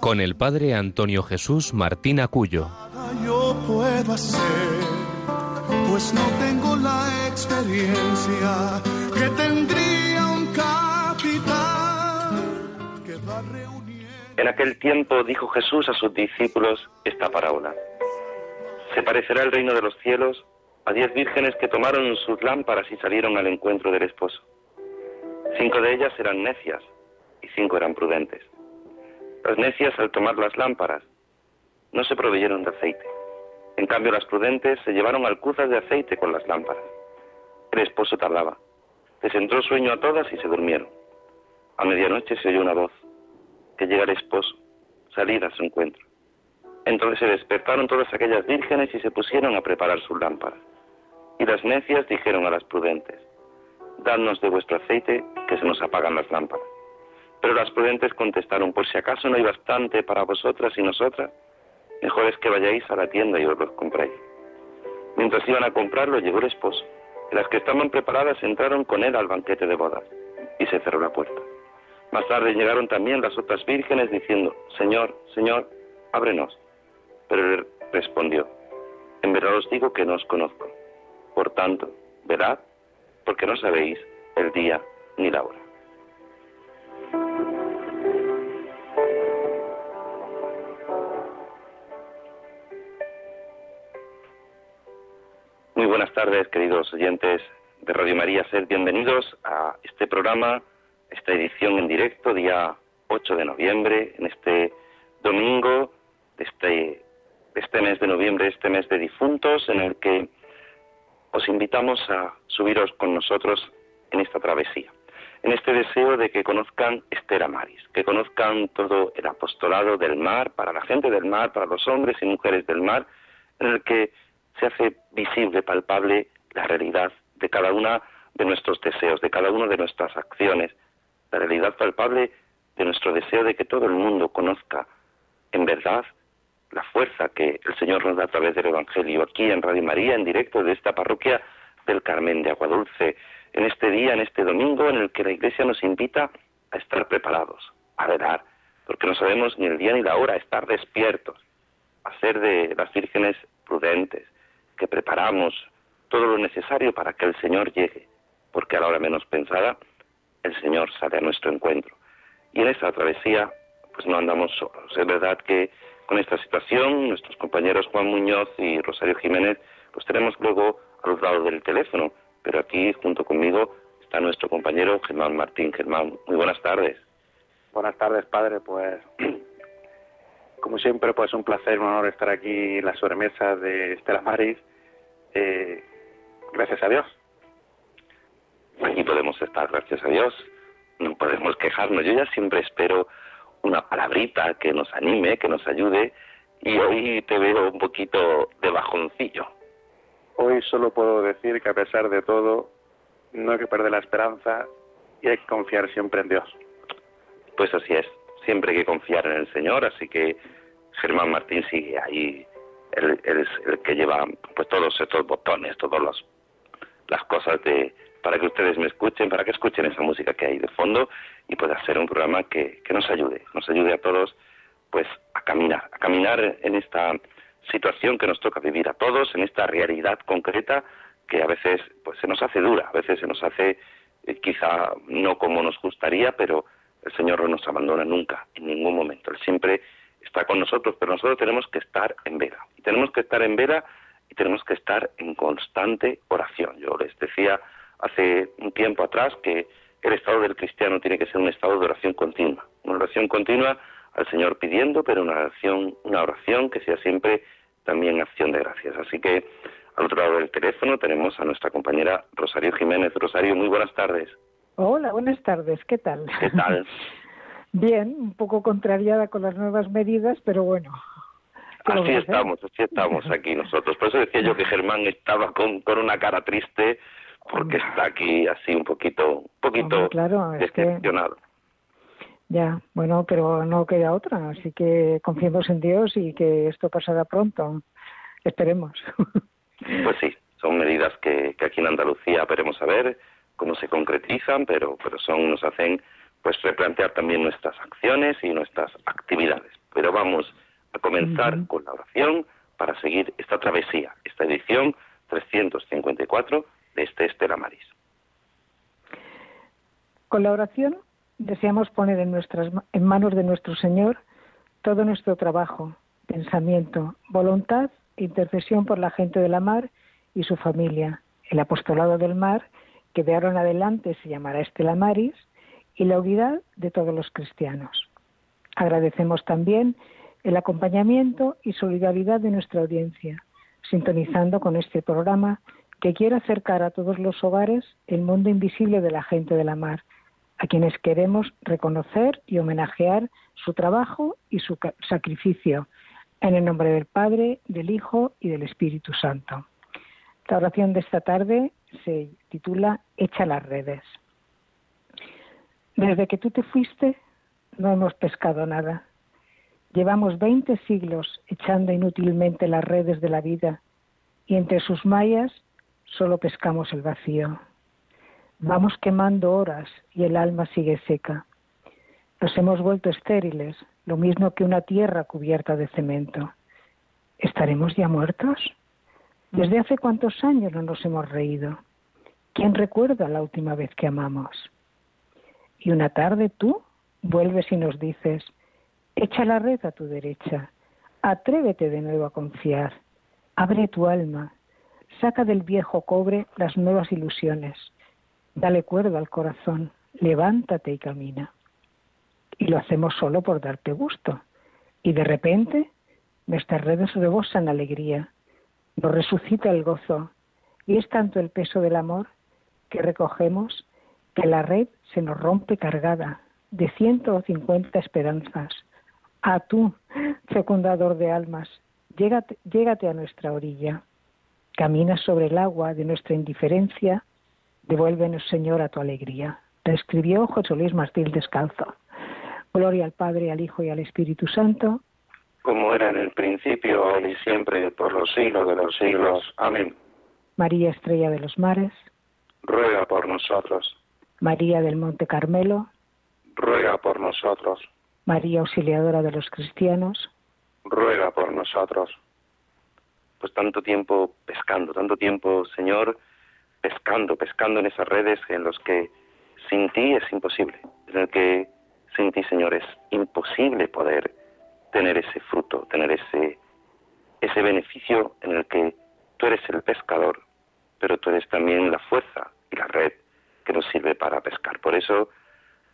con el padre Antonio Jesús Martín Acuyo. Yo puedo hacer, pues no tengo la experiencia que tendría un capitán que va reuniendo. En aquel tiempo dijo Jesús a sus discípulos esta parábola. Se parecerá el reino de los cielos a diez vírgenes que tomaron sus lámparas y salieron al encuentro del esposo. Cinco de ellas eran necias y cinco eran prudentes. Las necias al tomar las lámparas no se proveyeron de aceite. En cambio las prudentes se llevaron alcuzas de aceite con las lámparas. El esposo tardaba. Les entró sueño a todas y se durmieron. A medianoche se oyó una voz, que llega el esposo, salir a su encuentro. Entonces se despertaron todas aquellas vírgenes y se pusieron a preparar sus lámparas. Y las necias dijeron a las prudentes, Dadnos de vuestro aceite, que se nos apagan las lámparas. Pero las prudentes contestaron, por si acaso no hay bastante para vosotras y nosotras, mejor es que vayáis a la tienda y os los compréis. Mientras iban a comprarlo, llegó el esposo, y las que estaban preparadas entraron con él al banquete de bodas, y se cerró la puerta. Más tarde llegaron también las otras vírgenes diciendo, Señor, Señor, ábrenos. Pero él respondió, En verdad os digo que no os conozco. Por tanto, verad, porque no sabéis el día ni la hora. Muy buenas tardes, queridos oyentes de Radio María. Sed bienvenidos a este programa, esta edición en directo, día 8 de noviembre, en este domingo de este, este mes de noviembre, este mes de difuntos, en el que os invitamos a subiros con nosotros en esta travesía, en este deseo de que conozcan Esther Maris, que conozcan todo el apostolado del mar, para la gente del mar, para los hombres y mujeres del mar, en el que se hace visible, palpable la realidad de cada una de nuestros deseos, de cada una de nuestras acciones, la realidad palpable de nuestro deseo de que todo el mundo conozca en verdad la fuerza que el Señor nos da a través del Evangelio aquí en Radio María, en directo de esta parroquia del Carmen de Aguadulce, en este día, en este domingo, en el que la Iglesia nos invita a estar preparados, a velar, porque no sabemos ni el día ni la hora, a estar despiertos, a ser de las vírgenes prudentes, que preparamos todo lo necesario para que el Señor llegue, porque a la hora menos pensada, el Señor sale a nuestro encuentro. Y en esta travesía, pues no andamos solos. Es verdad que con esta situación, nuestros compañeros Juan Muñoz y Rosario Jiménez los tenemos luego a los lados del teléfono, pero aquí junto conmigo está nuestro compañero Germán Martín. Germán, muy buenas tardes. Buenas tardes, padre. Pues, como siempre, pues un placer, un honor estar aquí en la sobremesa de Estela Maris. Eh, gracias a Dios. Aquí podemos estar, gracias a Dios. No podemos quejarnos. Yo ya siempre espero una palabrita que nos anime, que nos ayude, y hoy te veo un poquito de bajoncillo. Hoy solo puedo decir que a pesar de todo, no hay que perder la esperanza y hay que confiar siempre en Dios. Pues así es, siempre hay que confiar en el Señor, así que Germán Martín sigue ahí, él, él es el que lleva pues todos estos botones, todas las, las cosas de para que ustedes me escuchen, para que escuchen esa música que hay de fondo y pueda ser un programa que, que nos ayude, nos ayude a todos pues a caminar, a caminar en esta situación que nos toca vivir a todos, en esta realidad concreta que a veces pues se nos hace dura, a veces se nos hace eh, quizá no como nos gustaría, pero el Señor no nos abandona nunca, en ningún momento. Él siempre está con nosotros, pero nosotros tenemos que estar en vela. Y tenemos que estar en vela y tenemos que estar en constante oración. Yo les decía hace un tiempo atrás que el estado del cristiano tiene que ser un estado de oración continua, una oración continua al Señor pidiendo, pero una oración, una oración que sea siempre también acción de gracias. Así que al otro lado del teléfono tenemos a nuestra compañera Rosario Jiménez. Rosario, muy buenas tardes. Hola, buenas tardes. ¿Qué tal? ¿Qué tal? Bien, un poco contrariada con las nuevas medidas, pero bueno. Así estamos, así estamos aquí nosotros. Por eso decía yo que Germán estaba con, con una cara triste porque está aquí así un poquito, un poquito claro, decepcionado. Ya, bueno, pero no queda otra, así que confiemos en Dios y que esto pasará pronto. Esperemos. Pues sí, son medidas que, que aquí en Andalucía veremos a ver cómo se concretizan, pero, pero son, nos hacen pues replantear también nuestras acciones y nuestras actividades. Pero vamos a comenzar con la oración para seguir esta travesía, esta edición 354 de este Estela Maris. Con la oración deseamos poner en, nuestras, en manos de nuestro Señor todo nuestro trabajo, pensamiento, voluntad e intercesión por la gente de la mar y su familia. El apostolado del mar, que de ahora en adelante se llamará Estela Maris, y la unidad de todos los cristianos. Agradecemos también el acompañamiento y solidaridad de nuestra audiencia, sintonizando con este programa que quiere acercar a todos los hogares el mundo invisible de la gente de la mar, a quienes queremos reconocer y homenajear su trabajo y su sacrificio, en el nombre del Padre, del Hijo y del Espíritu Santo. La oración de esta tarde se titula Echa las redes. Desde que tú te fuiste, no hemos pescado nada. Llevamos veinte siglos echando inútilmente las redes de la vida y entre sus mallas solo pescamos el vacío. Vamos quemando horas y el alma sigue seca. Nos hemos vuelto estériles, lo mismo que una tierra cubierta de cemento. ¿Estaremos ya muertos? ¿Desde hace cuántos años no nos hemos reído? ¿Quién recuerda la última vez que amamos? Y una tarde tú vuelves y nos dices, echa la red a tu derecha, atrévete de nuevo a confiar, abre tu alma, saca del viejo cobre las nuevas ilusiones, dale cuerda al corazón, levántate y camina. Y lo hacemos solo por darte gusto. Y de repente nuestras redes rebosan alegría, nos resucita el gozo, y es tanto el peso del amor que recogemos que la red se nos rompe cargada de ciento cincuenta esperanzas. A tú, fecundador de almas, llégate, llégate a nuestra orilla. Camina sobre el agua de nuestra indiferencia, devuélvenos, Señor, a tu alegría. Te escribió José Luis Martín Descalzo. Gloria al Padre, al Hijo y al Espíritu Santo. Como era en el principio, ahora y siempre, por los siglos de los siglos. Amén. María Estrella de los Mares. Ruega por nosotros. María del Monte Carmelo, ruega por nosotros. María Auxiliadora de los Cristianos, ruega por nosotros. Pues tanto tiempo pescando, tanto tiempo, Señor, pescando, pescando en esas redes en los que sin ti es imposible, en el que sin ti, Señor, es imposible poder tener ese fruto, tener ese, ese beneficio en el que tú eres el pescador, pero tú eres también la fuerza y la red que nos sirve para pescar. Por eso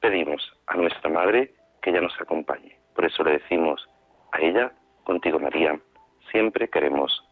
pedimos a nuestra Madre que ella nos acompañe. Por eso le decimos a ella, contigo María, siempre queremos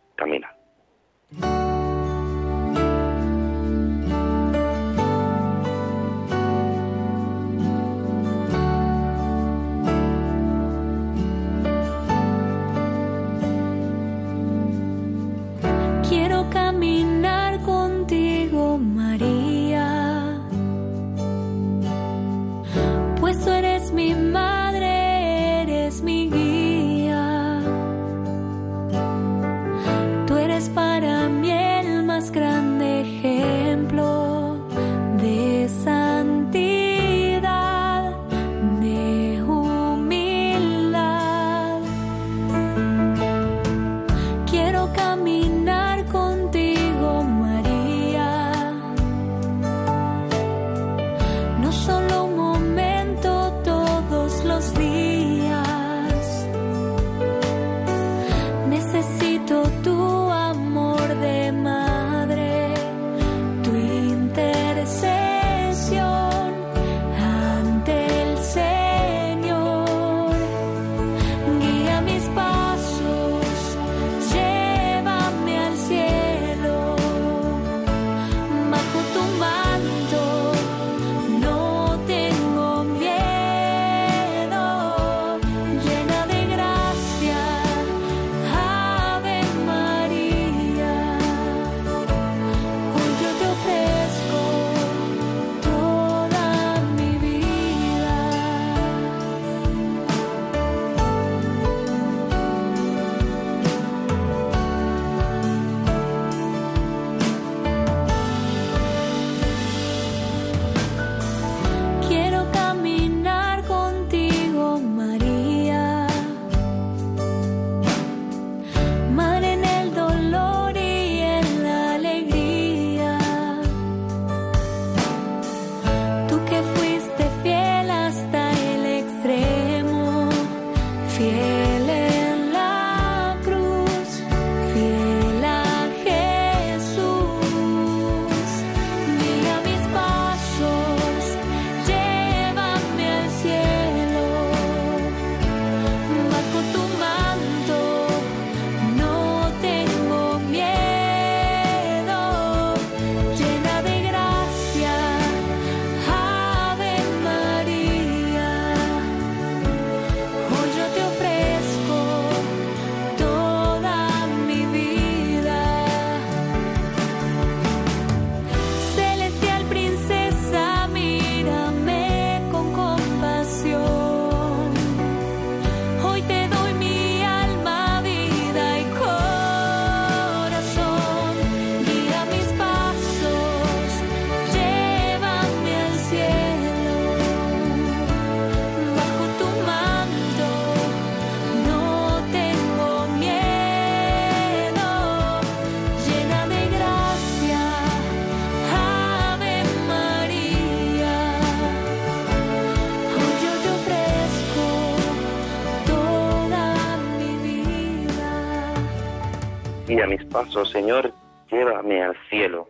Guía mis pasos, Señor, llévame al cielo.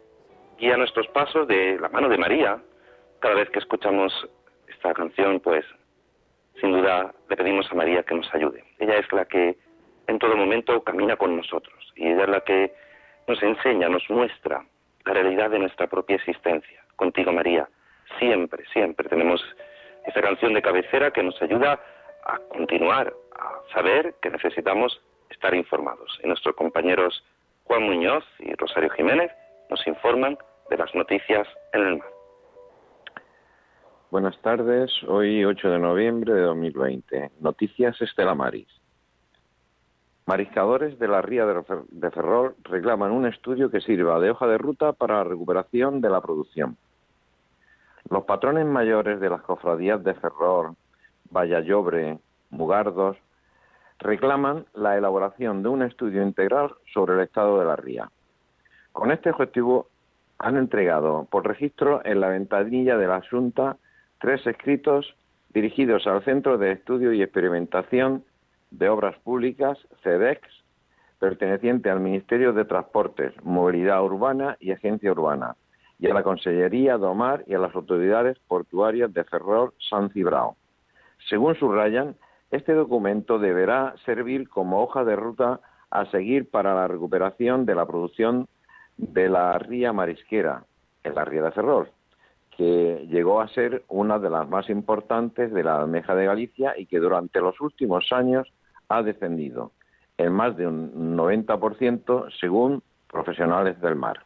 Guía nuestros pasos de la mano de María. Cada vez que escuchamos esta canción, pues sin duda le pedimos a María que nos ayude. Ella es la que en todo momento camina con nosotros y ella es la que nos enseña, nos muestra la realidad de nuestra propia existencia. Contigo, María, siempre, siempre tenemos esta canción de cabecera que nos ayuda a continuar, a saber que necesitamos estar informados. Y nuestros compañeros Juan Muñoz y Rosario Jiménez nos informan de las noticias en el mar. Buenas tardes, hoy 8 de noviembre de 2020. Noticias Estela Maris. Mariscadores de la ría de Ferrol reclaman un estudio que sirva de hoja de ruta para la recuperación de la producción. Los patrones mayores de las cofradías de Ferrol, Vallallobre, Mugardos, reclaman la elaboración de un estudio integral sobre el estado de la ría. Con este objetivo han entregado por registro en la ventanilla de la Junta tres escritos dirigidos al Centro de Estudio y Experimentación de Obras Públicas, CEDEX, perteneciente al Ministerio de Transportes, Movilidad Urbana y Agencia Urbana, y a la Consellería Domar y a las autoridades portuarias de Ferrol, San Cibrao. Según subrayan, este documento deberá servir como hoja de ruta a seguir para la recuperación de la producción de la ría marisquera, en la ría de Ferrol, que llegó a ser una de las más importantes de la almeja de Galicia y que durante los últimos años ha descendido en más de un 90% según profesionales del mar.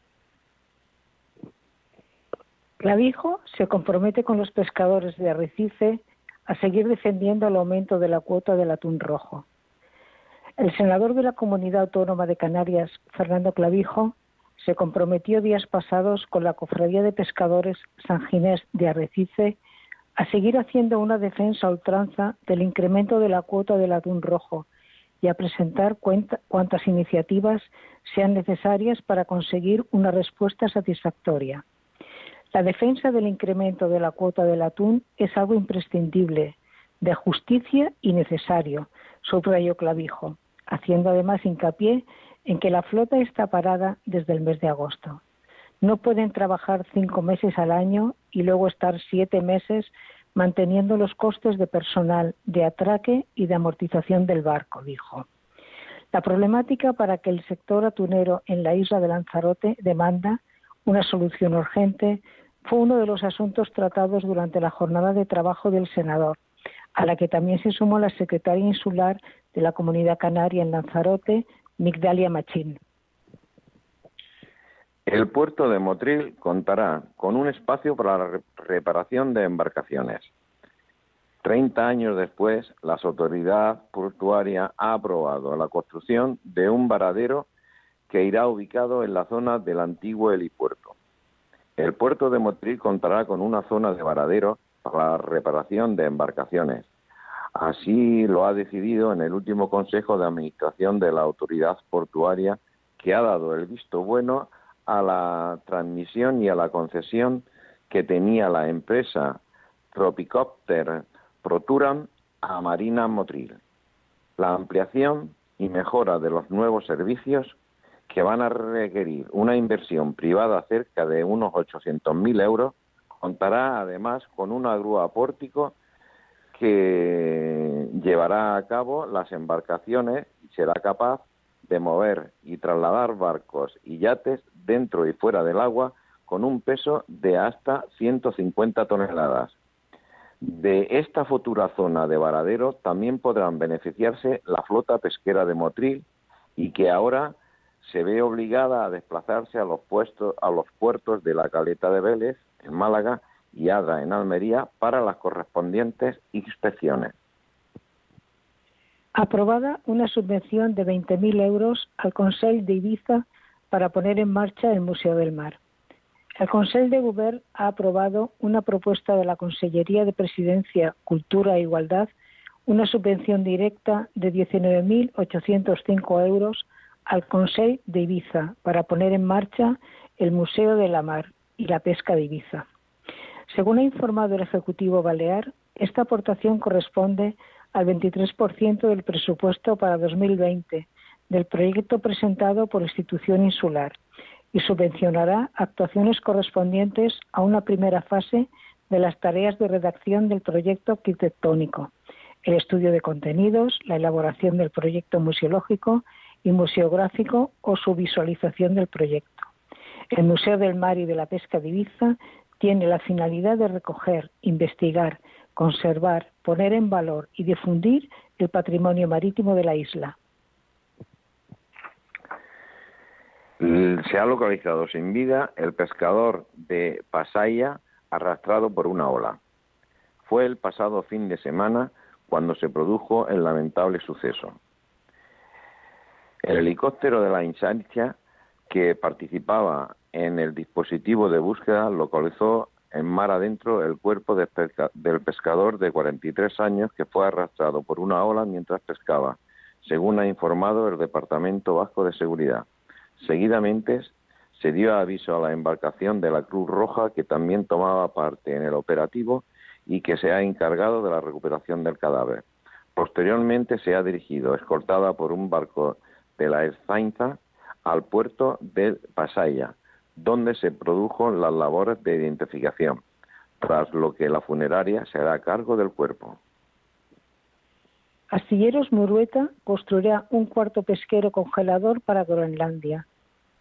Clavijo se compromete con los pescadores de Arrecife a seguir defendiendo el aumento de la cuota del atún rojo. El senador de la Comunidad Autónoma de Canarias, Fernando Clavijo, se comprometió días pasados con la Cofradía de Pescadores San Ginés de Arrecife a seguir haciendo una defensa a ultranza del incremento de la cuota del atún rojo y a presentar cuantas iniciativas sean necesarias para conseguir una respuesta satisfactoria. La defensa del incremento de la cuota del atún es algo imprescindible, de justicia y necesario, subrayó Clavijo, haciendo además hincapié en que la flota está parada desde el mes de agosto. No pueden trabajar cinco meses al año y luego estar siete meses manteniendo los costes de personal, de atraque y de amortización del barco, dijo. La problemática para que el sector atunero en la isla de Lanzarote demanda una solución urgente fue uno de los asuntos tratados durante la jornada de trabajo del senador, a la que también se sumó la secretaria insular de la Comunidad Canaria en Lanzarote, Migdalia Machín. El puerto de Motril contará con un espacio para la reparación de embarcaciones. Treinta años después, la autoridad portuaria ha aprobado la construcción de un varadero que irá ubicado en la zona del antiguo helipuerto. El puerto de Motril contará con una zona de varadero para la reparación de embarcaciones. Así lo ha decidido en el último Consejo de Administración de la Autoridad Portuaria, que ha dado el visto bueno a la transmisión y a la concesión que tenía la empresa Tropicopter Proturan a Marina Motril. La ampliación y mejora de los nuevos servicios que van a requerir una inversión privada cerca de unos 800.000 euros contará además con una grúa pórtico que llevará a cabo las embarcaciones y será capaz de mover y trasladar barcos y yates dentro y fuera del agua con un peso de hasta 150 toneladas. De esta futura zona de varadero también podrán beneficiarse la flota pesquera de Motril y que ahora se ve obligada a desplazarse a los, puestos, a los puertos de la Caleta de Vélez, en Málaga, y Ada, en Almería, para las correspondientes inspecciones aprobada una subvención de 20.000 euros al Consejo de Ibiza para poner en marcha el Museo del Mar. El Consejo de Govern ha aprobado una propuesta de la Consellería de Presidencia, Cultura e Igualdad, una subvención directa de 19.805 euros al Consejo de Ibiza para poner en marcha el Museo de la Mar y la Pesca de Ibiza. Según ha informado el Ejecutivo Balear, esta aportación corresponde al 23% del presupuesto para 2020 del proyecto presentado por institución insular y subvencionará actuaciones correspondientes a una primera fase de las tareas de redacción del proyecto arquitectónico, el estudio de contenidos, la elaboración del proyecto museológico y museográfico o su visualización del proyecto. El Museo del Mar y de la Pesca de Ibiza tiene la finalidad de recoger, investigar, conservar, poner en valor y difundir el patrimonio marítimo de la isla. Se ha localizado sin vida el pescador de Pasaya arrastrado por una ola. Fue el pasado fin de semana cuando se produjo el lamentable suceso. El helicóptero de la Insancia, que participaba en el dispositivo de búsqueda, localizó en mar adentro el cuerpo del pescador de 43 años que fue arrastrado por una ola mientras pescaba, según ha informado el Departamento Vasco de Seguridad. Seguidamente se dio aviso a la embarcación de la Cruz Roja que también tomaba parte en el operativo y que se ha encargado de la recuperación del cadáver. Posteriormente se ha dirigido, escoltada por un barco de la Erzainza al puerto de Pasaya, donde se produjo las labores de identificación, tras lo que la funeraria se hará cargo del cuerpo. Astilleros Murueta construirá un cuarto pesquero congelador para Groenlandia.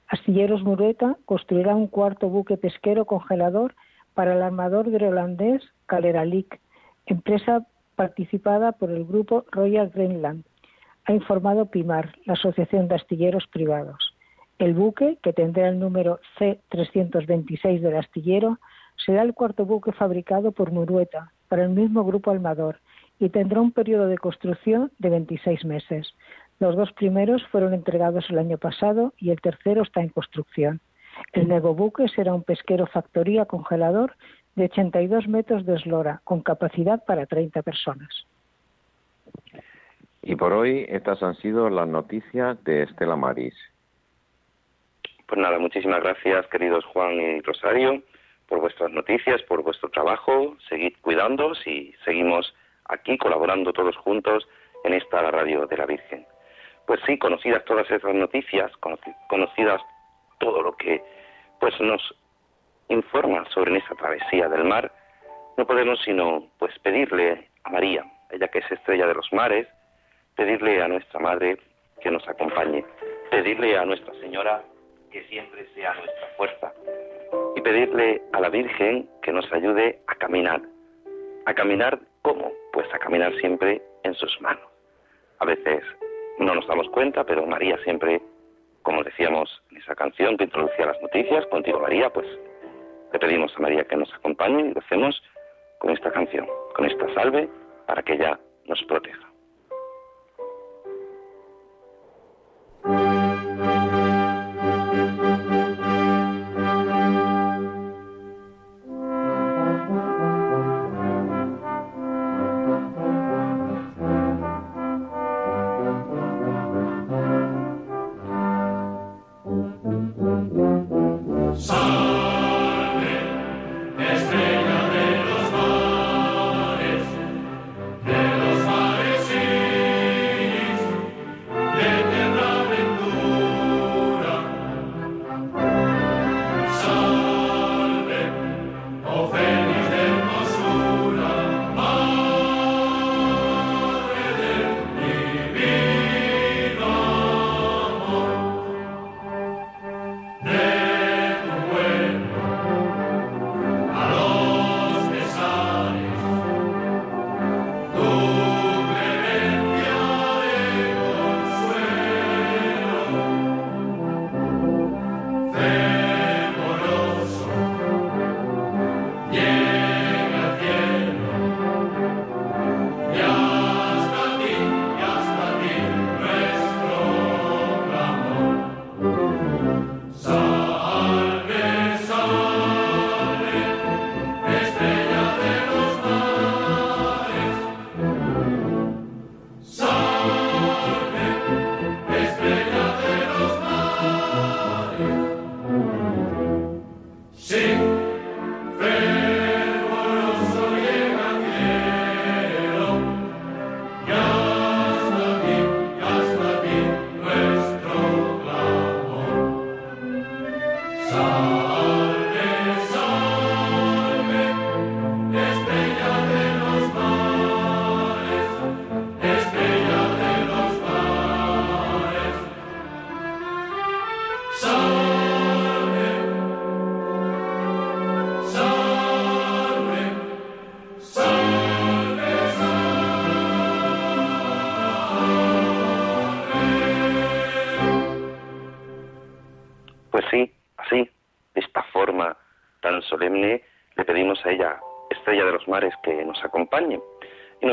Astilleros Murueta construirá un cuarto buque pesquero congelador para el armador groenlandés Kaleralik, empresa participada por el grupo Royal Greenland ha informado PIMAR, la Asociación de Astilleros Privados. El buque, que tendrá el número C-326 del astillero, será el cuarto buque fabricado por Murueta para el mismo grupo Almador y tendrá un periodo de construcción de 26 meses. Los dos primeros fueron entregados el año pasado y el tercero está en construcción. El nuevo buque será un pesquero factoría congelador de 82 metros de eslora, con capacidad para 30 personas. Y por hoy estas han sido las noticias de Estela Maris. Pues nada, muchísimas gracias queridos Juan y Rosario por vuestras noticias, por vuestro trabajo. Seguid cuidándoos y seguimos aquí colaborando todos juntos en esta radio de la Virgen. Pues sí, conocidas todas esas noticias, conocidas todo lo que pues nos informa sobre esa travesía del mar, no podemos sino pues pedirle a María, ella que es estrella de los mares, pedirle a nuestra Madre que nos acompañe, pedirle a Nuestra Señora que siempre sea nuestra fuerza y pedirle a la Virgen que nos ayude a caminar. ¿A caminar cómo? Pues a caminar siempre en sus manos. A veces no nos damos cuenta, pero María siempre, como decíamos en esa canción que introducía las noticias, contigo María, pues le pedimos a María que nos acompañe y lo hacemos con esta canción, con esta salve, para que ella nos proteja.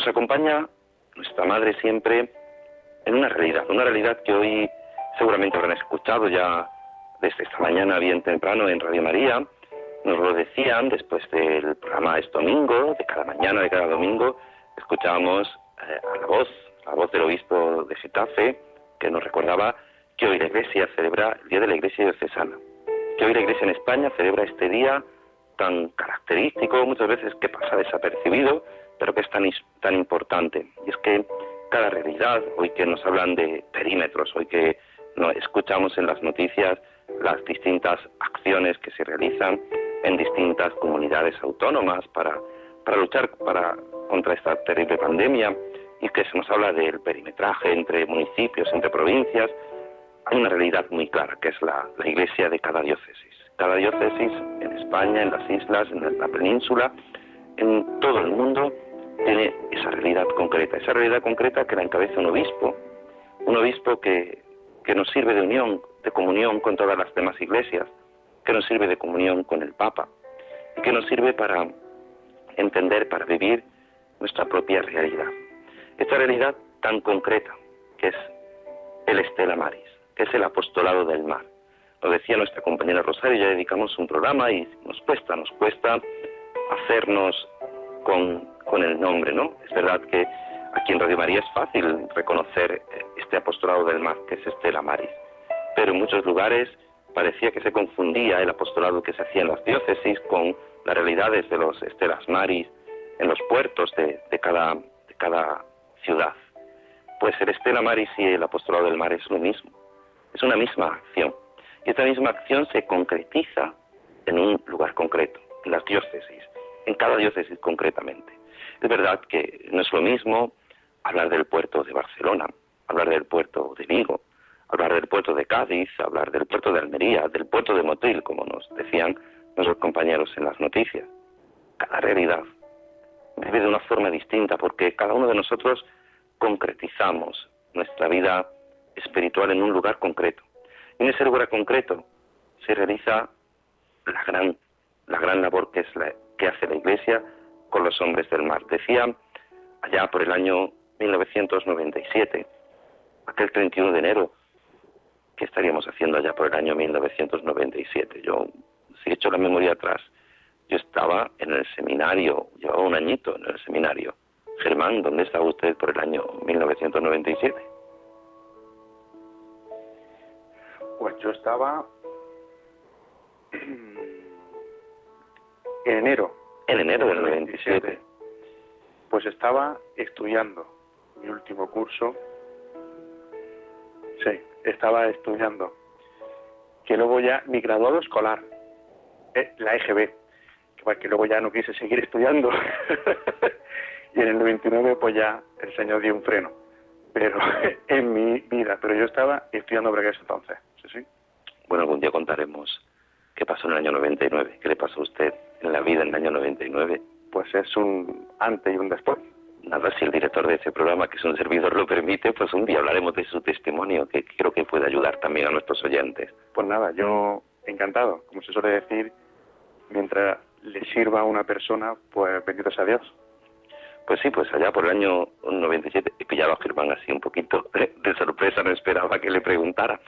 Nos acompaña nuestra Madre siempre en una realidad, una realidad que hoy seguramente habrán escuchado ya desde esta mañana bien temprano en Radio María. Nos lo decían después del programa Es Domingo, de cada mañana, de cada domingo, escuchábamos eh, a la voz, la voz del obispo de Getafe, que nos recordaba que hoy la Iglesia celebra el Día de la Iglesia Diocesana, que hoy la Iglesia en España celebra este día tan característico, muchas veces que pasa desapercibido, pero que es tan, tan importante. Y es que cada realidad, hoy que nos hablan de perímetros, hoy que escuchamos en las noticias las distintas acciones que se realizan en distintas comunidades autónomas para, para luchar para, contra esta terrible pandemia y que se nos habla del perimetraje entre municipios, entre provincias, hay una realidad muy clara, que es la, la iglesia de cada diócesis. Cada diócesis en España, en las islas, en la península, en todo el mundo, tiene esa realidad concreta, esa realidad concreta que la encabeza un obispo, un obispo que, que nos sirve de unión, de comunión con todas las demás iglesias, que nos sirve de comunión con el Papa, y que nos sirve para entender, para vivir nuestra propia realidad. Esta realidad tan concreta, que es el Estela Maris, que es el apostolado del mar. Lo decía nuestra compañera Rosario, ya dedicamos un programa y nos cuesta, nos cuesta hacernos con, con el nombre, ¿no? Es verdad que aquí en Radio María es fácil reconocer este apostolado del mar, que es Estela Maris, pero en muchos lugares parecía que se confundía el apostolado que se hacía en las diócesis con las realidades de los Estelas Maris en los puertos de, cada, de cada ciudad. Pues el Estela Maris y el apostolado del mar es lo mismo, es una misma acción. Y esta misma acción se concretiza en un lugar concreto, en las diócesis, en cada diócesis concretamente. Es verdad que no es lo mismo hablar del puerto de Barcelona, hablar del puerto de Vigo, hablar del puerto de Cádiz, hablar del puerto de Almería, del puerto de Motril, como nos decían nuestros compañeros en las noticias. Cada realidad vive de una forma distinta porque cada uno de nosotros concretizamos nuestra vida espiritual en un lugar concreto. Y en ese lugar concreto se realiza la gran, la gran labor que, es la, que hace la Iglesia con los hombres del mar. Decía allá por el año 1997, aquel 31 de enero, ¿qué estaríamos haciendo allá por el año 1997? Yo, si he hecho la memoria atrás, yo estaba en el seminario, llevaba un añito en el seminario. Germán, ¿dónde estaba usted por el año 1997? Pues yo estaba en enero. En enero del 97. Pues estaba estudiando mi último curso. Sí, estaba estudiando. Que luego ya, mi graduado escolar, eh, la EGB, que, luego ya no quise seguir estudiando. y en el 99 pues ya el Señor dio un freno. Pero en mi vida, pero yo estaba estudiando ese entonces. Sí, sí. Bueno, algún día contaremos qué pasó en el año 99, qué le pasó a usted en la vida en el año 99. Pues es un antes y un después nada, si el director de ese programa, que es un servidor, lo permite, pues un día hablaremos de su testimonio, que creo que puede ayudar también a nuestros oyentes. Pues nada, yo encantado, como se suele decir, mientras le sirva a una persona, pues bendito sea Dios. Pues sí, pues allá por el año 97 he pillado a Germán así un poquito de, sorpresa, no esperaba que le preguntara.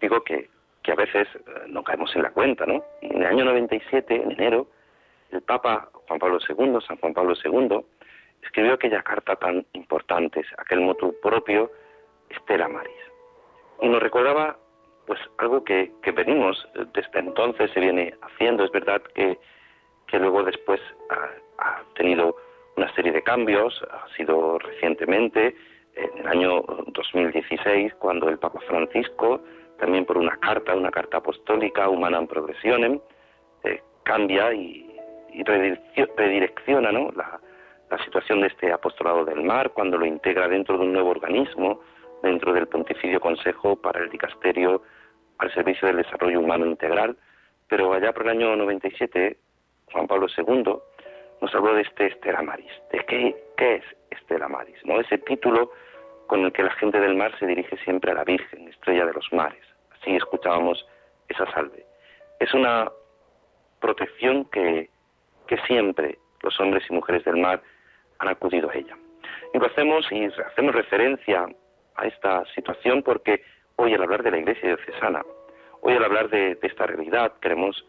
Digo que, que a veces eh, no caemos en la cuenta, ¿no? En el año 97, en enero, el Papa Juan Pablo II, San Juan Pablo II, escribió aquella carta tan importante, aquel motu propio, Estela Maris. Y nos recordaba pues algo que, que venimos desde entonces se viene haciendo. Es verdad que, que luego después ha, tenido una serie de cambios, ha sido recientemente, en el año 2016, cuando el Papa Francisco, también por una carta, una carta apostólica, Humanam Progressionem, eh, cambia y, y redirecciona ¿no? la, la situación de este apostolado del mar cuando lo integra dentro de un nuevo organismo, dentro del Pontificio Consejo para el Dicasterio al Servicio del Desarrollo Humano Integral. Pero allá por el año 97, Juan Pablo II nos habló de este Estela Maris. ¿De qué, qué es Estela Maris? ¿no? Ese título con el que la gente del mar se dirige siempre a la Virgen, estrella de los mares. Así escuchábamos esa salve. Es una, protección que, que siempre los hombres y mujeres del mar han acudido a ella. Y lo hacemos y hacemos referencia a esta situación porque hoy al hablar de la Iglesia diocesana, hoy al hablar de, esta realidad queremos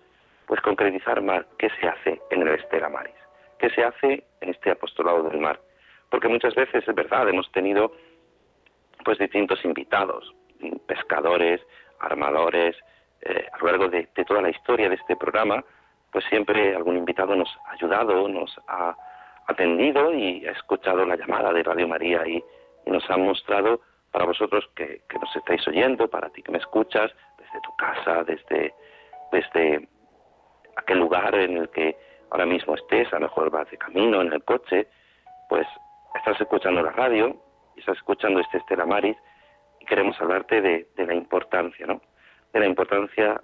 pues concretizar más qué se hace en el Estela Maris, qué se hace en este apostolado del mar, porque muchas veces es verdad hemos tenido pues distintos invitados, pescadores, armadores, eh, a lo largo de, toda la historia de este programa, pues siempre algún invitado nos ha ayudado, nos ha atendido y ha escuchado la llamada de Radio María y, nos ha mostrado para vosotros que, nos estáis oyendo, para ti que me escuchas, desde tu casa, desde, desde aquel lugar en el que ahora mismo estés, a lo mejor vas de camino, en el coche, pues estás escuchando la radio y estás escuchando este Estela Maris y queremos hablarte de, de la importancia, ¿no? De la importancia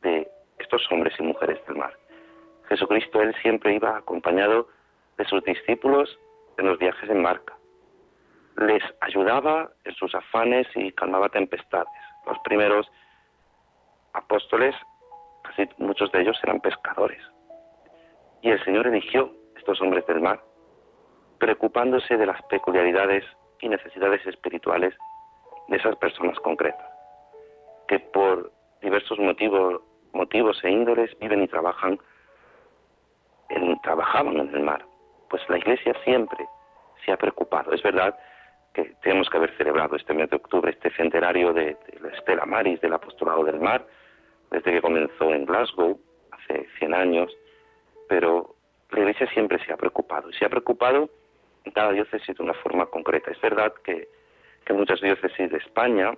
de estos hombres y mujeres del mar. Jesucristo, él siempre iba acompañado de sus discípulos en los viajes en marca. Les ayudaba en sus afanes y calmaba tempestades. Los primeros apóstoles, casi muchos de ellos eran pescadores. Y el Señor eligió estos hombres del mar, preocupándose de las peculiaridades y necesidades espirituales de esas personas concretas, que por diversos motivos, motivos e índoles viven y trabajan en, trabajaban en el mar. Pues la Iglesia siempre se ha preocupado. Es verdad que tenemos que haber celebrado este mes de octubre este centenario de, la Estela Maris, del apostolado del mar, desde que comenzó en Glasgow hace 100 años, pero la Iglesia siempre se ha preocupado y se ha preocupado en cada diócesis de una forma concreta. Es verdad que, que muchas diócesis de España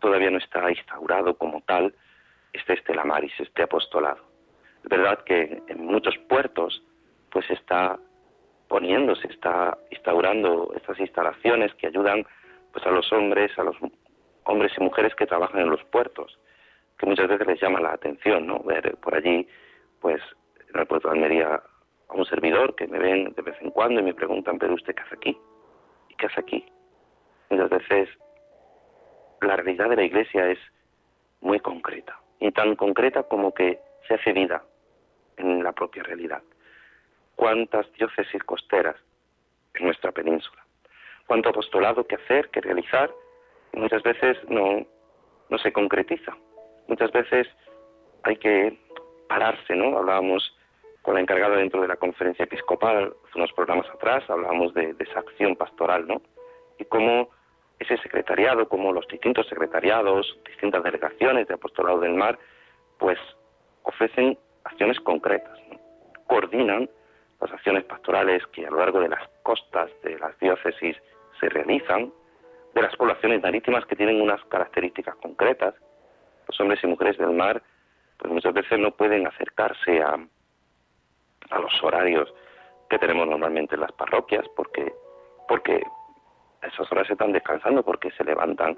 todavía no está instaurado como tal este Estela este apostolado. Es verdad que en muchos puertos pues está poniendo, se está instaurando estas instalaciones que ayudan pues a los hombres, a los hombres y mujeres que trabajan en los puertos, que muchas veces les llama la atención, ¿no? Ver por allí, pues en el puerto de Almería a un servidor que me ven de vez en cuando y me preguntan, pero usted qué hace aquí? ¿Y qué hace aquí? Muchas veces la realidad de la iglesia es muy concreta, y tan concreta como que se hace vida en la propia realidad. ¿Cuántas diócesis costeras en nuestra península? ¿Cuánto apostolado que hacer, que realizar? Muchas veces no, no se concretiza. Muchas veces hay que pararse, ¿no? Hablábamos con la encargada dentro de la conferencia episcopal, hace unos programas atrás, hablábamos de, de esa acción pastoral, ¿no? Y cómo ese secretariado, como los distintos secretariados, distintas delegaciones de apostolado del mar, pues ofrecen acciones concretas, coordinan las acciones pastorales que a lo largo de las costas de las diócesis se realizan, de las poblaciones marítimas que tienen unas características concretas. Los hombres y mujeres del mar, pues muchas veces no pueden acercarse a, a los horarios que tenemos normalmente en las parroquias, porque, porque esas horas están descansando, porque se levantan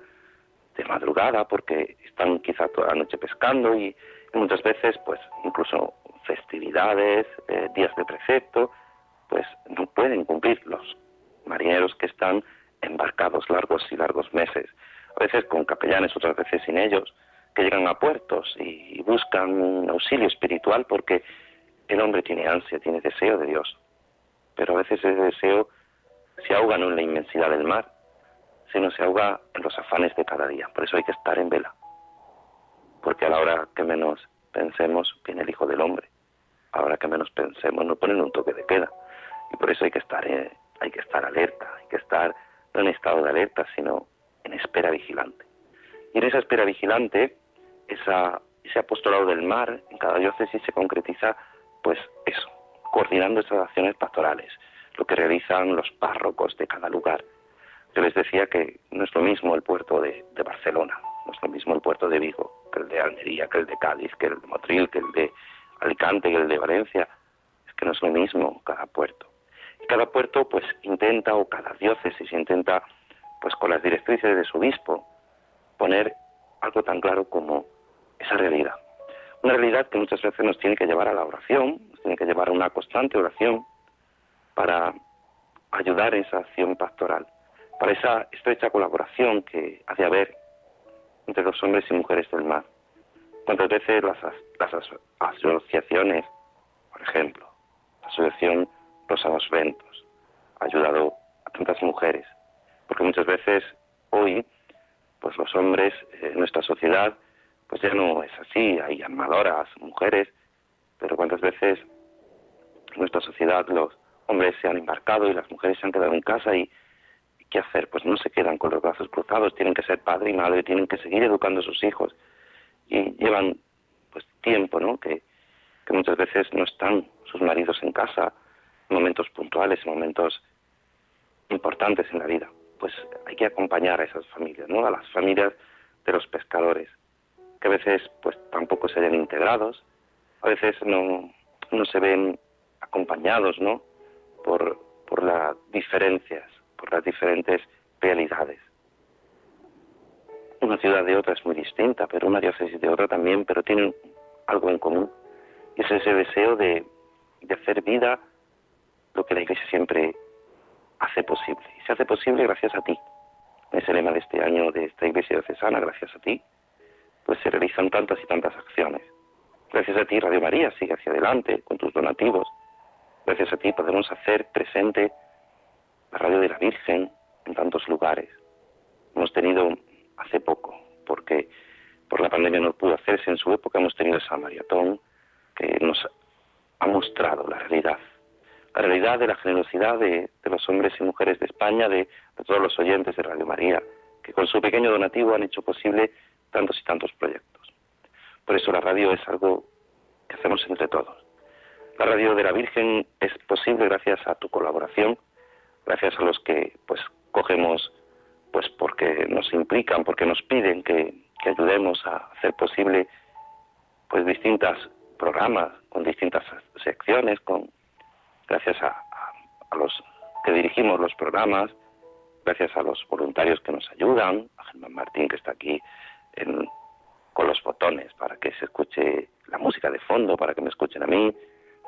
de madrugada, porque están quizá toda la noche pescando y, muchas veces, pues incluso festividades, eh, días de precepto, pues no pueden cumplir los marineros que están embarcados largos y largos meses, a veces con capellanes, otras veces sin ellos, que llegan a puertos y buscan auxilio espiritual porque el hombre tiene ansia, tiene deseo de Dios, pero a veces ese deseo se ahoga no en la inmensidad del mar, sino se ahoga en los afanes de cada día. Por eso hay que estar en vela, porque a la hora que menos pensemos viene el Hijo del Hombre, a la hora que menos pensemos no ponen un toque de queda, y por eso hay que estar, eh, hay que estar alerta, hay que estar no en estado de alerta, sino en espera vigilante. Y en esa espera vigilante, esa, ese apostolado del mar en cada diócesis se concretiza, pues eso, coordinando esas acciones pastorales, lo que realizan los párrocos de cada lugar. Yo les decía que no es lo mismo el puerto de, Barcelona, no es lo mismo el puerto de Vigo, que el de Almería, que el de Cádiz, que el de Motril, que el de Alicante, que el de Valencia. Es que no es lo mismo cada puerto. Y cada puerto pues intenta, o cada diócesis intenta, pues con las directrices de su obispo, poner algo tan claro como esa realidad. Una realidad que muchas veces nos tiene que llevar a la oración, nos tiene que llevar a una constante oración, para ayudar en esa acción pastoral, para esa estrecha colaboración que ha de haber entre los hombres y mujeres del mar. cuántas veces las, las asociaciones, por ejemplo, la asociación Rosados Ventos, ha ayudado a tantas mujeres, porque muchas veces hoy, pues los hombres en nuestra sociedad, pues ya no es así, hay armadoras, mujeres, pero cuántas veces en nuestra sociedad los hombres se han embarcado y las mujeres se han quedado en casa y, ¿qué hacer? Pues no se quedan con los brazos cruzados, tienen que ser padre y madre, tienen que seguir educando a sus hijos y llevan pues tiempo, ¿no? Que, muchas veces no están sus maridos en casa, en momentos puntuales, en momentos importantes en la vida. Pues hay que acompañar a esas familias, ¿no? A las familias de los pescadores, que a veces pues tampoco se ven integrados, a veces no, no se ven acompañados, ¿no? Por, por las diferencias, por las diferentes realidades. Una ciudad de otra es muy distinta, pero una diócesis de otra también, pero tienen algo en común. Y es ese deseo de, de hacer vida lo que la Iglesia siempre hace posible. Y se hace posible gracias a ti. Es el lema de este año de esta Iglesia diocesana, gracias a ti, pues se realizan tantas y tantas acciones. Gracias a ti, Radio María, sigue hacia adelante con tus donativos. Gracias a ti podemos hacer presente la Radio de la Virgen en tantos lugares. Hemos tenido hace poco, porque por la pandemia no pudo hacerse en su época, hemos tenido esa maratón que nos ha mostrado la realidad, la realidad de la generosidad de, los hombres y mujeres de España, de, de, todos los oyentes de Radio María, que con su pequeño donativo han hecho posible tantos y tantos proyectos. Por eso la radio es algo que hacemos entre todos. La radio de la Virgen es posible gracias a tu colaboración, gracias a los que pues cogemos pues porque nos implican, porque nos piden que, ayudemos a hacer posible pues distintas programas, con distintas secciones, con gracias a, a, los que dirigimos los programas, gracias a los voluntarios que nos ayudan, a Germán Martín que está aquí con los botones para que se escuche la música de fondo, para que me escuchen a mí,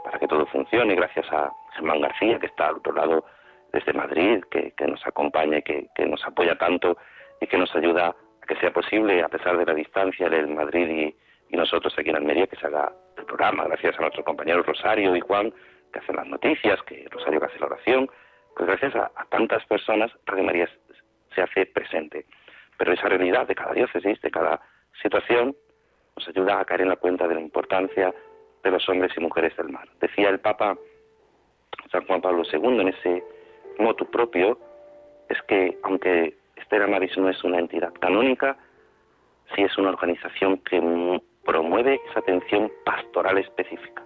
para que todo funcione, gracias a Germán García que está al otro lado desde Madrid, que, nos acompaña y que, nos apoya tanto y que nos ayuda a que sea posible, a pesar de la distancia, en Madrid y, nosotros aquí en Almería, que se haga el programa, gracias a nuestros compañeros Rosario y Juan, que hacen las noticias, que Rosario que hace la oración, pues gracias a, tantas personas, Radio María se hace presente. Pero esa realidad de cada diócesis, de cada situación, nos ayuda a caer en la cuenta de la importancia de los hombres y mujeres del mar. Decía el Papa San Juan Pablo II en ese motu propio es que, aunque Estela Maris no es una entidad canónica, sí es una organización que promueve esa atención pastoral específica.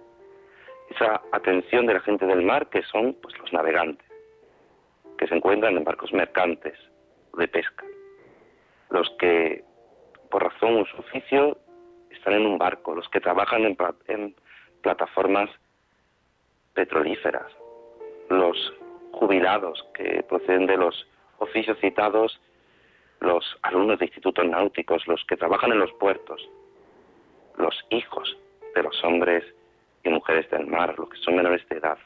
Esa atención de la gente del mar, que son pues, los navegantes, que se encuentran en barcos mercantes de pesca. Los que, por razón o su oficio, están en un barco, los que trabajan en, en plataformas petrolíferas, los jubilados que proceden de los oficios citados, los alumnos de institutos náuticos, los que trabajan en los puertos, los hijos de los hombres y mujeres del mar, los que son menores de edad,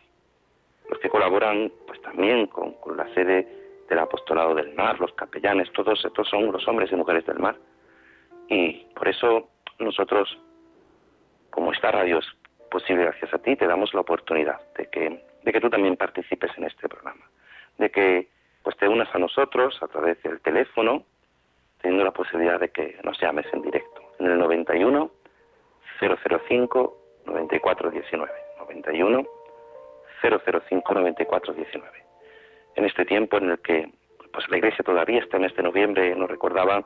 los que colaboran pues también con, la sede del apostolado del mar, los capellanes, todos estos son los hombres y mujeres del mar. Y por eso nosotros, como esta radio es posible gracias a ti, te damos la oportunidad de que de que tú también participes en este programa, de que pues te unas a nosotros a través del teléfono, teniendo la posibilidad de que nos llames en directo. En el 91 005 9419 91 005 9419 en este tiempo en el que pues la Iglesia todavía está en este noviembre nos recordaba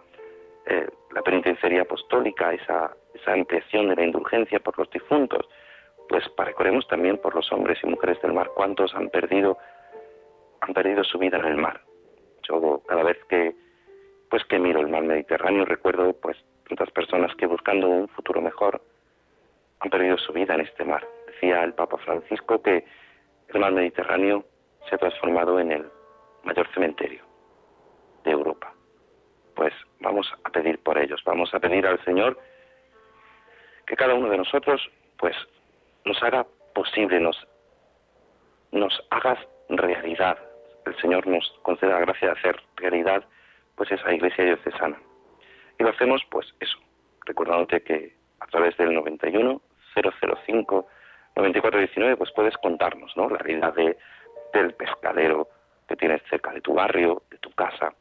eh, la penitenciaría apostólica esa esa ampliación de la indulgencia por los difuntos pues recordemos también por los hombres y mujeres del mar cuántos han perdido han perdido su vida en el mar. Yo cada vez que pues que miro el mar Mediterráneo recuerdo pues tantas personas que buscando un futuro mejor han perdido su vida en este mar. Decía el Papa Francisco que el mar Mediterráneo se ha transformado en el mayor cementerio de Europa. Pues vamos a pedir por ellos, vamos a pedir al Señor que cada uno de nosotros pues nos haga posible, nos, nos hagas realidad. El Señor nos conceda la gracia de hacer realidad pues esa iglesia diocesana. Y lo hacemos pues eso, recordándote que a través del 91 005 9419 pues puedes contarnos, ¿no? La realidad de, del pescadero que tienes cerca de tu barrio, de tu casa,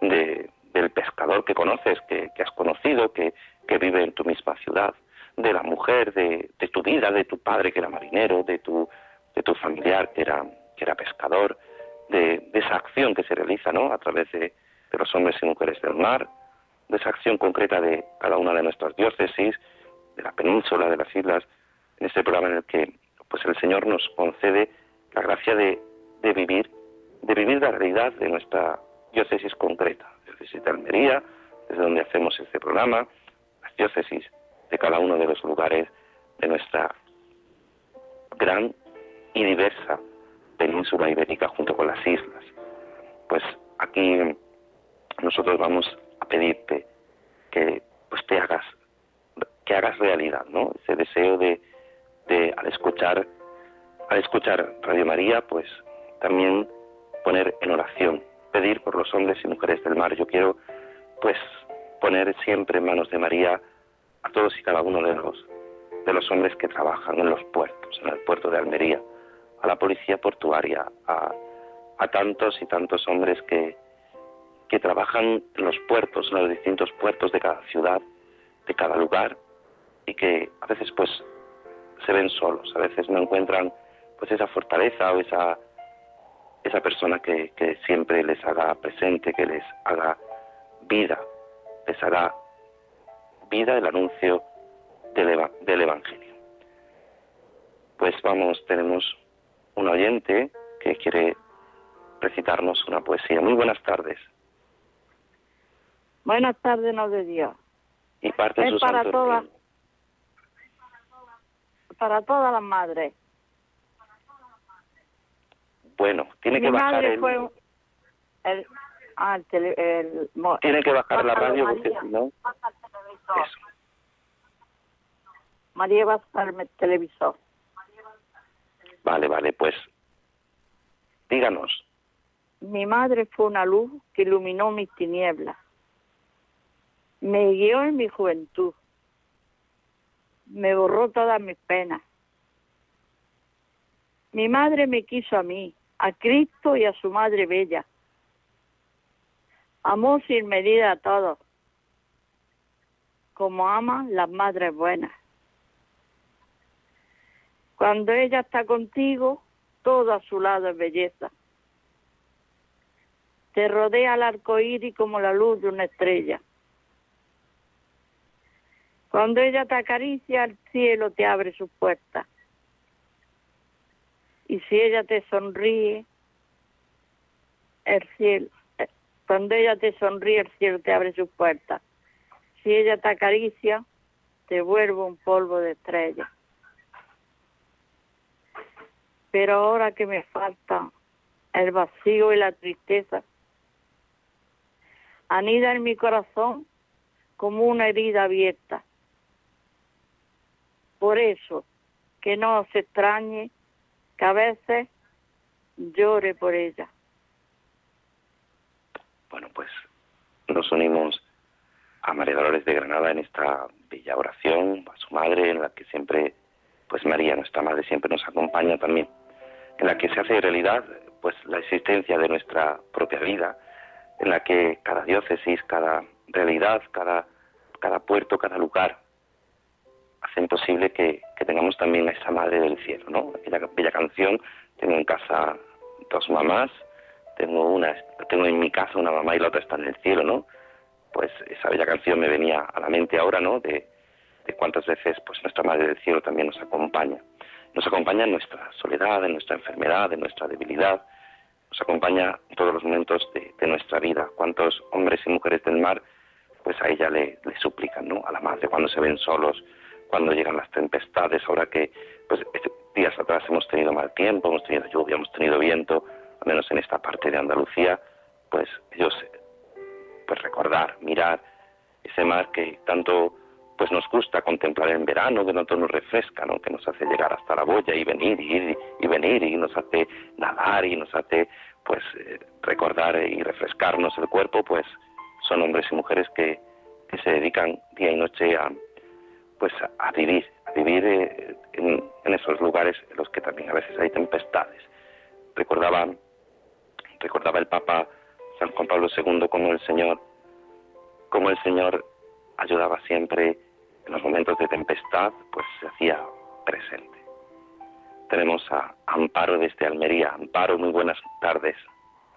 de, del pescador que conoces, que, has conocido, que, vive en tu misma ciudad, de la mujer, de, de, tu vida, de tu padre que era marinero, de tu, de tu familiar que era, que era pescador, de, esa acción que se realiza ¿no? a través de, de los hombres y mujeres del mar, de esa acción concreta de cada una de nuestras diócesis, de la península, de las islas, en este programa en el que pues el Señor nos concede la gracia de, de vivir, de vivir la realidad de nuestra diócesis concreta, diócesis de Almería, desde donde hacemos este programa, las diócesis de cada uno de los lugares de nuestra gran y diversa península ibérica junto con las islas. Pues aquí nosotros vamos a pedirte que pues te hagas que hagas realidad, ¿no? Ese deseo de, de al escuchar al escuchar Radio María, pues también poner en oración, pedir por los hombres y mujeres del mar. Yo quiero pues poner siempre en manos de María a todos y cada uno de los de los hombres que trabajan en los puertos, en el puerto de Almería, a la policía portuaria, a, a tantos y tantos hombres que, que trabajan en los puertos, en los distintos puertos de cada ciudad, de cada lugar, y que a veces pues se ven solos, a veces no encuentran pues esa fortaleza o esa esa persona que, que siempre les haga presente, que les haga vida, les haga vida el anuncio del, del Evangelio. Pues vamos, tenemos un oyente que quiere recitarnos una poesía. Muy buenas tardes. Buenas tardes, no de Dios. Y parte es para todas, para todas las madres. Bueno, tiene que bajar el... Fue el, ah, el, tele, el, tiene que bajar la radio porque si no... Eso. María televisor. Vale, vale, pues díganos. Mi madre fue una luz que iluminó mis tinieblas. Me guió en mi juventud. Me borró todas mis penas. Mi madre me quiso a mí, a Cristo y a su madre bella. Amó sin medida a todos, como aman las madres buenas. Cuando ella está contigo, todo a su lado es belleza. Te rodea el arco iris como la luz de una estrella. Cuando ella te acaricia, el cielo te abre sus puertas. Y si ella te sonríe, el cielo, eh, cuando ella te sonríe, el cielo te abre sus puertas. Si ella te acaricia, te vuelve un polvo de estrella pero ahora que me falta el vacío y la tristeza, anida en mi corazón como una herida abierta. Por eso, que no se extrañe que a veces llore por ella. Bueno, pues nos unimos a María Dolores de Granada en esta bella oración, a su madre, en la que siempre, pues María, nuestra madre, siempre nos acompaña también en la que se hace realidad pues la existencia de nuestra propia vida, en la que cada diócesis, cada realidad, cada, cada puerto, cada lugar hacen posible que, tengamos también a esa madre del cielo, ¿no? Aquella bella canción, tengo en casa dos mamás, tengo una, tengo en mi casa una mamá y la otra está en el cielo, ¿no? Pues esa bella canción me venía a la mente ahora, ¿no? De, cuántas veces pues nuestra madre del cielo también nos acompaña. Nos acompaña en nuestra soledad, en nuestra enfermedad, en nuestra debilidad. Nos acompaña en todos los momentos de, nuestra vida. Cuántos hombres y mujeres del mar, pues a ella le, le, suplican, ¿no? A la madre cuando se ven solos, cuando llegan las tempestades. Ahora que, pues, este, días atrás hemos tenido mal tiempo, hemos tenido lluvia, hemos tenido viento, al menos en esta parte de Andalucía, pues ellos, pues recordar, mirar ese mar que tanto pues nos gusta contemplar en verano, que tanto nos refresca, que nos hace llegar hasta la boya y venir y ir y venir y nos hace nadar y nos hace pues eh, recordar y refrescarnos el cuerpo, pues son hombres y mujeres que, que se dedican día y noche a pues a, vivir, a vivir eh, en, esos lugares en los que también a veces hay tempestades. Recordaba, recordaba el Papa San Juan Pablo II como el Señor, como el Señor ayudaba siempre en los momentos de tempestad, pues se hacía presente. Tenemos a Amparo desde Almería. Amparo, muy buenas tardes.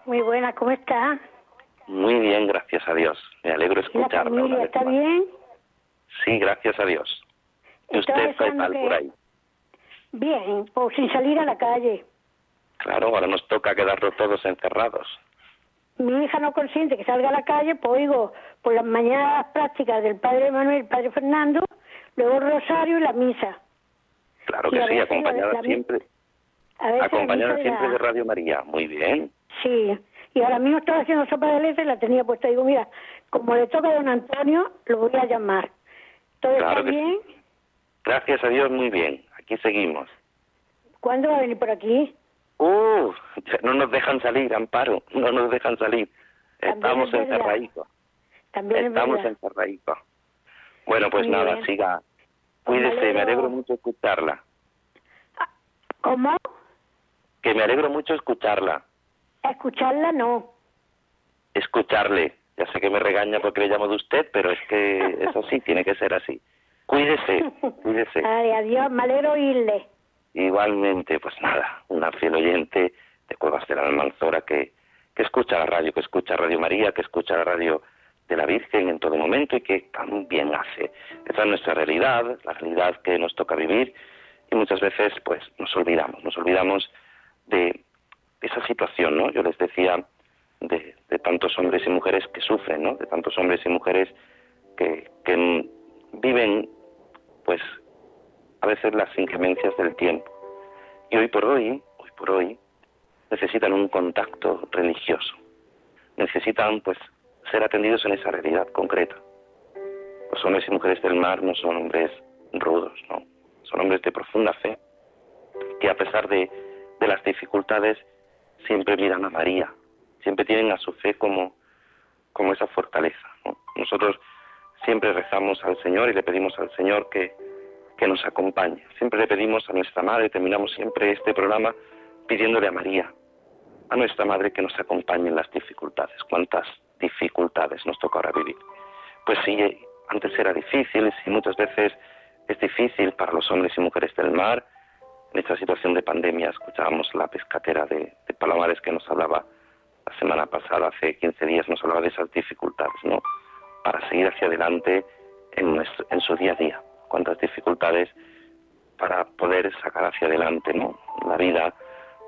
Muy buenas, ¿cómo está? Muy bien, gracias a Dios. Me alegro escucharla. ¿La está bien? Sí, gracias a Dios. ¿Y usted qué tal por ahí? Bien, pues sin salir a la calle. Claro, ahora nos toca quedarnos todos encerrados. Mi hija no consiente que salga a la calle, pues oigo por las mañanas prácticas del padre Manuel, el padre Fernando, luego el rosario y la misa. Claro que sí, acompañada siempre. Acompañada siempre de Radio María, muy bien. Sí, y ahora mismo estaba haciendo sopa de leche y la tenía puesta. Digo, mira, como le toca a don Antonio, lo voy a llamar. ¿Todo está bien? Gracias a Dios, muy bien. Aquí seguimos. ¿Cuándo va a venir por aquí? Uh, no nos dejan salir, Amparo, no nos dejan salir. Estamos encerraditos. También Estamos encerraditos. Bueno, pues nada, siga. Pues Cuídese, me alegro mucho escucharla. ¿Cómo? Que me alegro mucho escucharla. Escucharla no. Escucharle. Ya sé que me regaña porque le llamo de usted, pero es que eso sí, tiene que ser así. Cuídese, cuídese. Ay, adiós, me alegro oírle. Igualmente, pues nada, una fiel oyente de Cuevas de la Almanzora que, que escucha la radio, que escucha Radio María, que escucha la radio de la Virgen en todo momento y que también hace. Esa es nuestra realidad, la realidad que nos toca vivir y muchas veces pues nos olvidamos, nos olvidamos de esa situación, ¿no? Yo les decía de, tantos hombres y mujeres que sufren, ¿no? De tantos hombres y mujeres que, que viven, pues, a veces las inclemencias del tiempo. Y hoy por hoy, hoy por hoy, necesitan un contacto religioso. Necesitan, pues, ser atendidos en esa realidad concreta. Los hombres y mujeres del mar no son hombres rudos, ¿no? Son hombres de profunda fe, que a pesar de, de las dificultades siempre miran a María, siempre tienen a su fe como, como esa fortaleza. Nosotros siempre rezamos al Señor y le pedimos al Señor que, que nos acompañe. Siempre le pedimos a nuestra Madre, terminamos siempre este programa pidiéndole a María, a nuestra Madre que nos acompañe en las dificultades. ¿Cuántas dificultades nos toca ahora vivir? Pues sí, antes era difícil, sí, muchas veces es difícil para los hombres y mujeres del mar, en esta situación de pandemia escuchábamos la pescatera de, Palomares que nos hablaba la semana pasada, hace 15 días, nos hablaba de esas dificultades, ¿no? Para seguir hacia adelante en, en su día a día. Cuántas dificultades para poder sacar hacia adelante, ¿no? La vida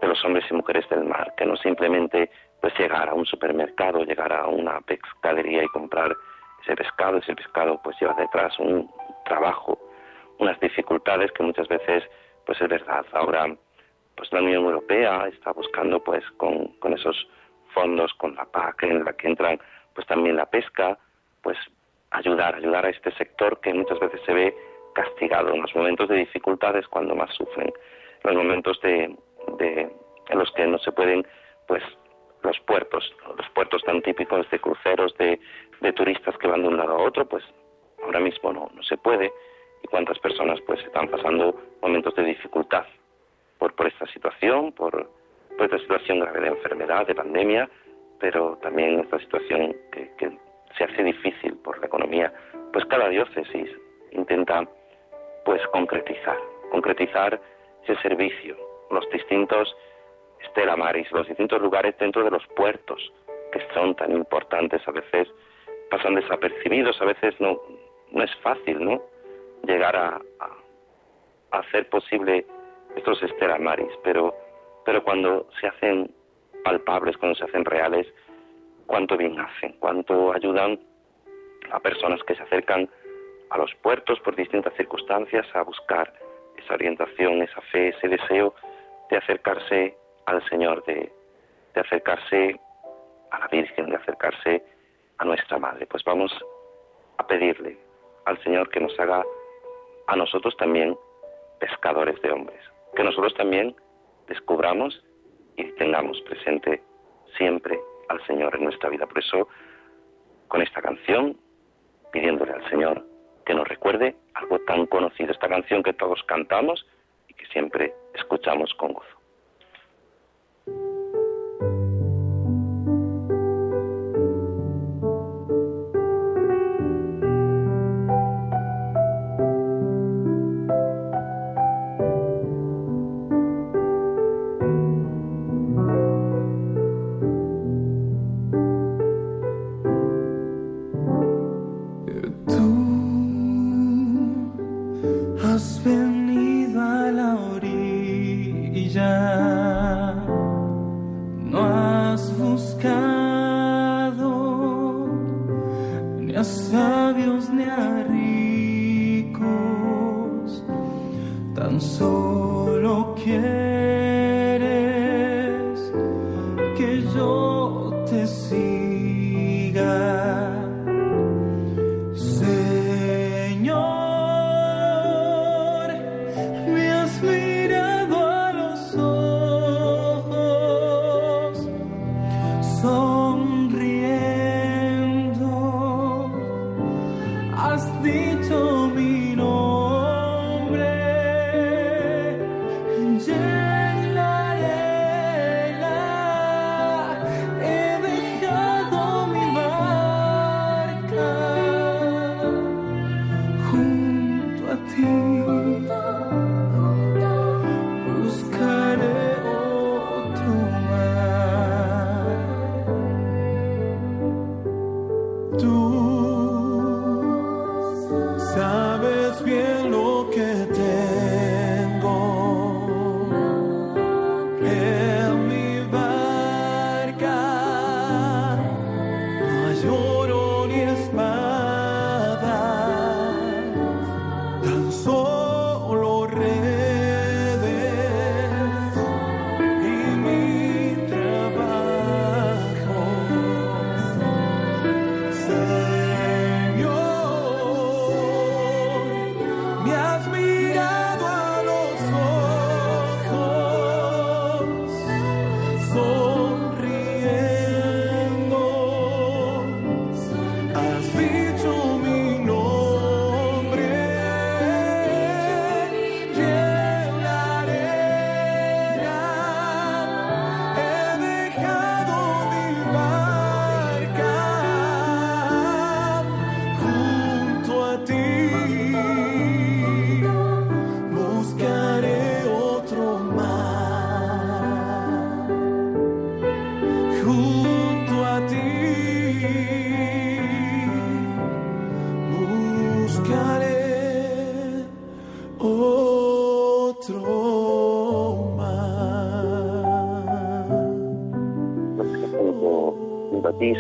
de los hombres y mujeres del mar, que no simplemente pues llegar a un supermercado, llegar a una pescadería y comprar ese pescado, ese pescado pues lleva detrás un trabajo, unas dificultades que muchas veces pues es verdad, ahora pues la Unión Europea está buscando pues con, con esos fondos, con la PAC en la que entran pues también la pesca, pues ayudar, ayudar a este sector que muchas veces se ve castigado. En los momentos de dificultades cuando más sufren, en los momentos de, de en los que no se pueden pues los puertos, los puertos tan típicos de cruceros, de, de turistas que van de un lado a otro, pues ahora mismo no, no se puede. Y cuántas personas pues están pasando momentos de dificultad por, por esta situación, por, por esta situación grave de enfermedad, de pandemia, pero también esta situación que, que se hace difícil por la economía, pues cada diócesis intenta pues concretizar, concretizar ese servicio, los distintos Estela Maris, los distintos lugares dentro de los puertos que son tan importantes, a veces pasan desapercibidos, a veces no, no es fácil, ¿no? llegar a, hacer posible estos estelamaris, pero, pero cuando se hacen palpables, cuando se hacen reales, cuánto bien hacen, cuánto ayudan a personas que se acercan a los puertos por distintas circunstancias a buscar esa orientación, esa fe, ese deseo de acercarse al Señor, de, de acercarse a la Virgen, de acercarse a nuestra Madre. Pues vamos a pedirle al Señor que nos haga a nosotros también pescadores de hombres, que nosotros también descubramos y tengamos presente siempre al Señor en nuestra vida. Por eso, con esta canción, pidiéndole al Señor que nos recuerde algo tan conocido, esta canción que todos cantamos y que siempre escuchamos con gozo.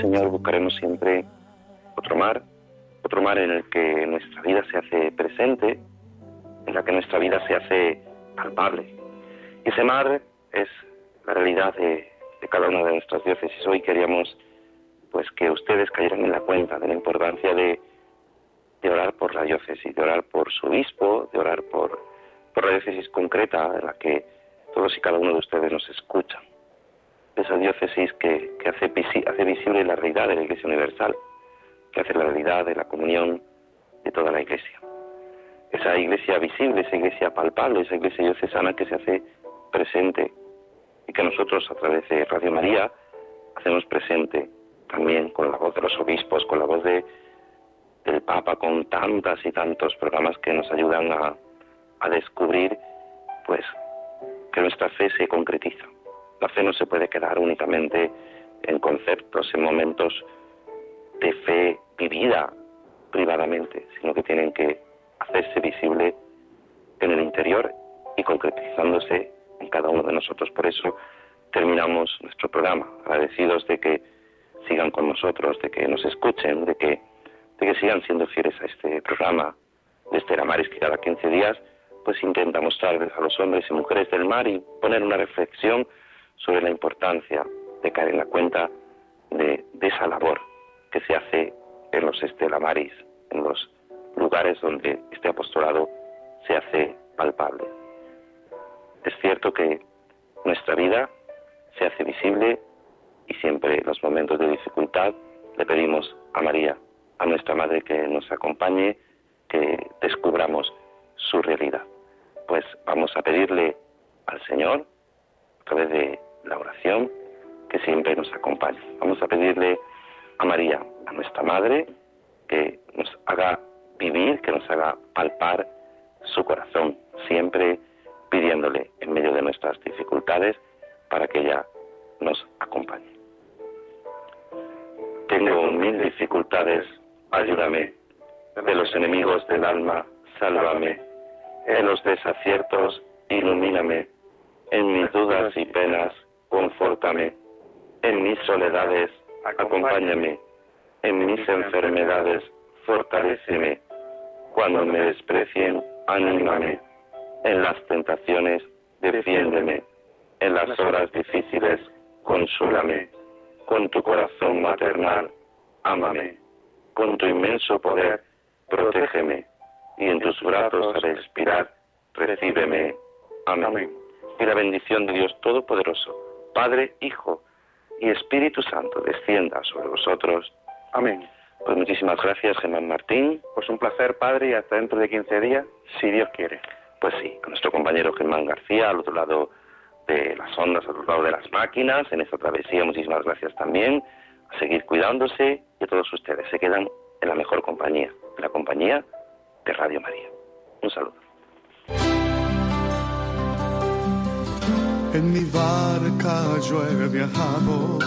Señor, la fe no se puede quedar únicamente en conceptos, en momentos de fe vivida privadamente, sino que tienen que hacerse visible en el interior y concretizándose en cada uno de nosotros. Por eso terminamos nuestro programa, agradecidos de que sigan con nosotros, de que nos escuchen, de que, de que sigan siendo fieles a este programa de Estela Maris, que cada 15 días pues intenta mostrarles a los hombres y mujeres del mar y poner una reflexión sobre la importancia de caer en la cuenta de, esa labor que se hace en los estelamaris, en los lugares donde este apostolado se hace palpable. Es cierto que nuestra vida se hace visible y siempre en los momentos de dificultad le pedimos a María, a nuestra Madre, que nos acompañe, que descubramos su realidad. Pues vamos a pedirle al Señor, a través de la oración, que siempre nos acompañe. Vamos a pedirle a María, a nuestra Madre, que nos haga vivir, que nos haga palpar su corazón, siempre pidiéndole en medio de nuestras dificultades para que ella nos acompañe. Tengo mil dificultades, ayúdame. De los enemigos del alma, sálvame. En los desaciertos, ilumíname. En mis dudas y penas, confórtame. En mis soledades, acompáñame. En mis enfermedades, fortaléceme. Cuando me desprecien, anímame. En las tentaciones, defiéndeme. En las horas difíciles, consúlame. Con tu corazón maternal, ámame. Con tu inmenso poder, protégeme. Y en tus brazos al expirar, recíbeme. Amén. Y la bendición de Dios Todopoderoso, Padre, Hijo y Espíritu Santo, descienda sobre vosotros. Amén. Pues muchísimas gracias, Germán Martín. Pues un placer, Padre, y hasta dentro de 15 días, si Dios quiere. Pues sí, a nuestro compañero Germán García, al otro lado de las ondas, al otro lado de las máquinas, en esta travesía, muchísimas gracias también. A seguir cuidándose y a todos ustedes se quedan en la mejor compañía, en la compañía de Radio María. Un saludo. En mi barca yo he viajado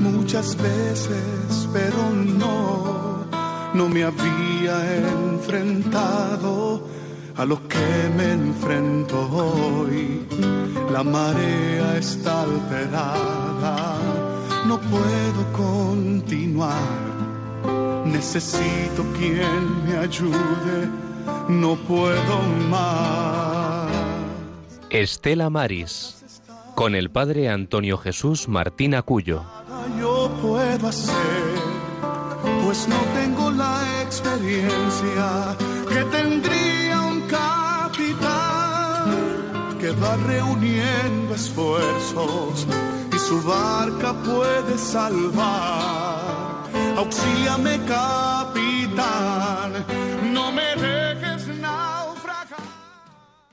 muchas veces, pero no, no me había enfrentado a lo que me enfrento hoy. La marea está alterada, no puedo continuar. Necesito quien me ayude, no puedo más. Estela Maris, con el padre Antonio Jesús Martín Acuyo. Yo puedo hacer, pues no tengo la experiencia que tendría un capitán que va reuniendo esfuerzos y su barca puede salvar. Auxíliame, capitán,